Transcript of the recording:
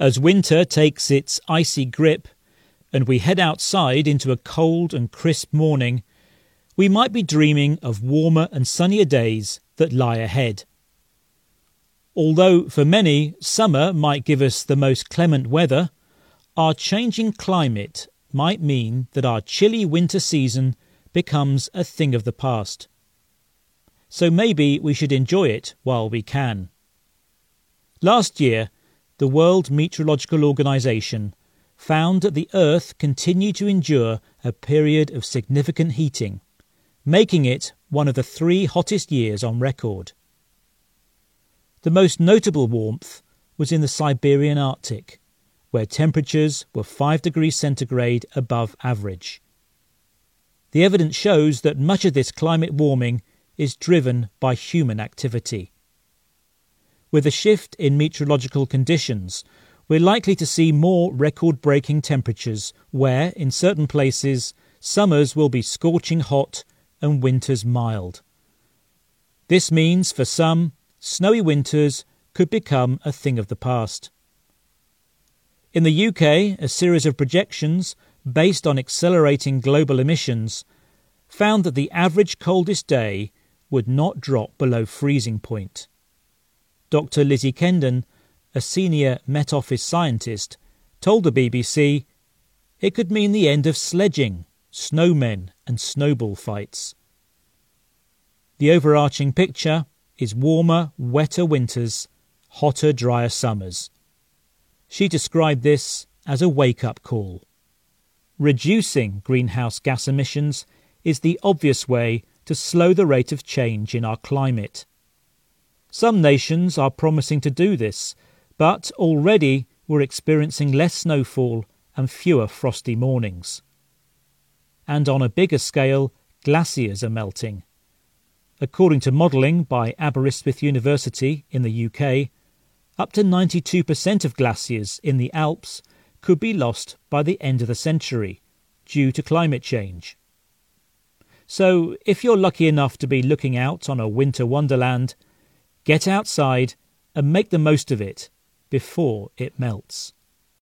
As winter takes its icy grip and we head outside into a cold and crisp morning, we might be dreaming of warmer and sunnier days that lie ahead. Although for many summer might give us the most clement weather, our changing climate might mean that our chilly winter season becomes a thing of the past. So maybe we should enjoy it while we can. Last year, the World Meteorological Organization found that the Earth continued to endure a period of significant heating, making it one of the three hottest years on record. The most notable warmth was in the Siberian Arctic, where temperatures were 5 degrees centigrade above average. The evidence shows that much of this climate warming is driven by human activity. With a shift in meteorological conditions, we're likely to see more record breaking temperatures where, in certain places, summers will be scorching hot and winters mild. This means, for some, snowy winters could become a thing of the past. In the UK, a series of projections based on accelerating global emissions found that the average coldest day would not drop below freezing point. Dr. Lizzie Kendon, a senior Met Office scientist, told the BBC it could mean the end of sledging, snowmen, and snowball fights. The overarching picture is warmer, wetter winters, hotter, drier summers. She described this as a wake up call. Reducing greenhouse gas emissions is the obvious way to slow the rate of change in our climate. Some nations are promising to do this, but already we're experiencing less snowfall and fewer frosty mornings. And on a bigger scale, glaciers are melting. According to modelling by Aberystwyth University in the UK, up to 92% of glaciers in the Alps could be lost by the end of the century due to climate change. So, if you're lucky enough to be looking out on a winter wonderland, Get outside and make the most of it before it melts.